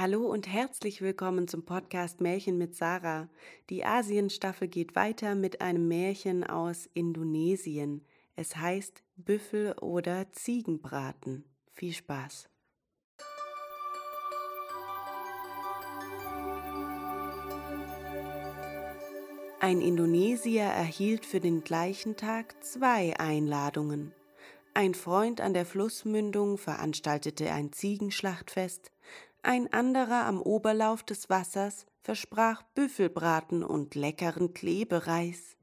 Hallo und herzlich willkommen zum Podcast Märchen mit Sarah. Die Asienstaffel geht weiter mit einem Märchen aus Indonesien. Es heißt Büffel oder Ziegenbraten. Viel Spaß. Ein Indonesier erhielt für den gleichen Tag zwei Einladungen. Ein Freund an der Flussmündung veranstaltete ein Ziegenschlachtfest, ein anderer am Oberlauf des Wassers versprach Büffelbraten und leckeren Klebereis.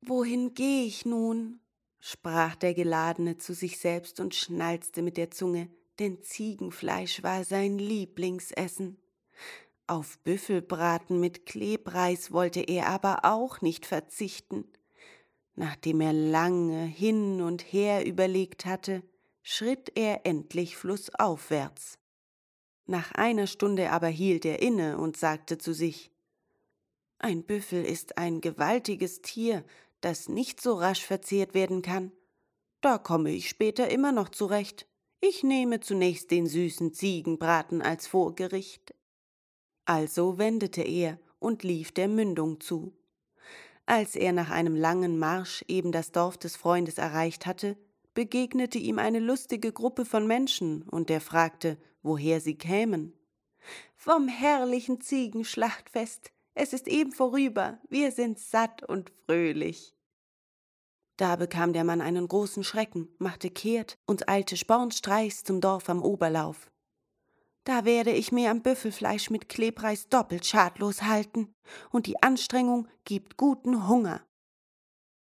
Wohin geh ich nun? sprach der Geladene zu sich selbst und schnalzte mit der Zunge, denn Ziegenfleisch war sein Lieblingsessen. Auf Büffelbraten mit Klebreis wollte er aber auch nicht verzichten. Nachdem er lange hin und her überlegt hatte, schritt er endlich flussaufwärts. Nach einer Stunde aber hielt er inne und sagte zu sich Ein Büffel ist ein gewaltiges Tier, das nicht so rasch verzehrt werden kann. Da komme ich später immer noch zurecht. Ich nehme zunächst den süßen Ziegenbraten als Vorgericht. Also wendete er und lief der Mündung zu. Als er nach einem langen Marsch eben das Dorf des Freundes erreicht hatte, begegnete ihm eine lustige Gruppe von Menschen, und er fragte, woher sie kämen. Vom herrlichen Ziegenschlachtfest. Es ist eben vorüber. Wir sind satt und fröhlich. Da bekam der Mann einen großen Schrecken, machte kehrt und eilte spornstreichs zum Dorf am Oberlauf. Da werde ich mir am Büffelfleisch mit Klebreis doppelt schadlos halten, und die Anstrengung gibt guten Hunger.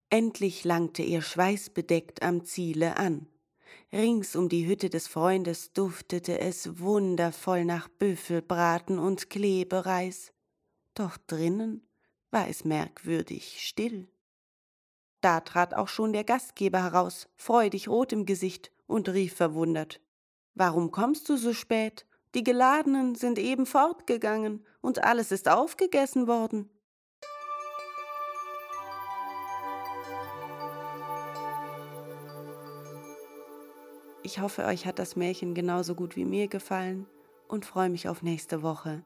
Endlich langte er schweißbedeckt am Ziele an. Rings um die Hütte des Freundes duftete es wundervoll nach Büffelbraten und Klebereis. Doch drinnen war es merkwürdig still. Da trat auch schon der Gastgeber heraus, freudig rot im Gesicht, und rief verwundert Warum kommst du so spät? Die Geladenen sind eben fortgegangen, und alles ist aufgegessen worden. Ich hoffe, euch hat das Märchen genauso gut wie mir gefallen und freue mich auf nächste Woche.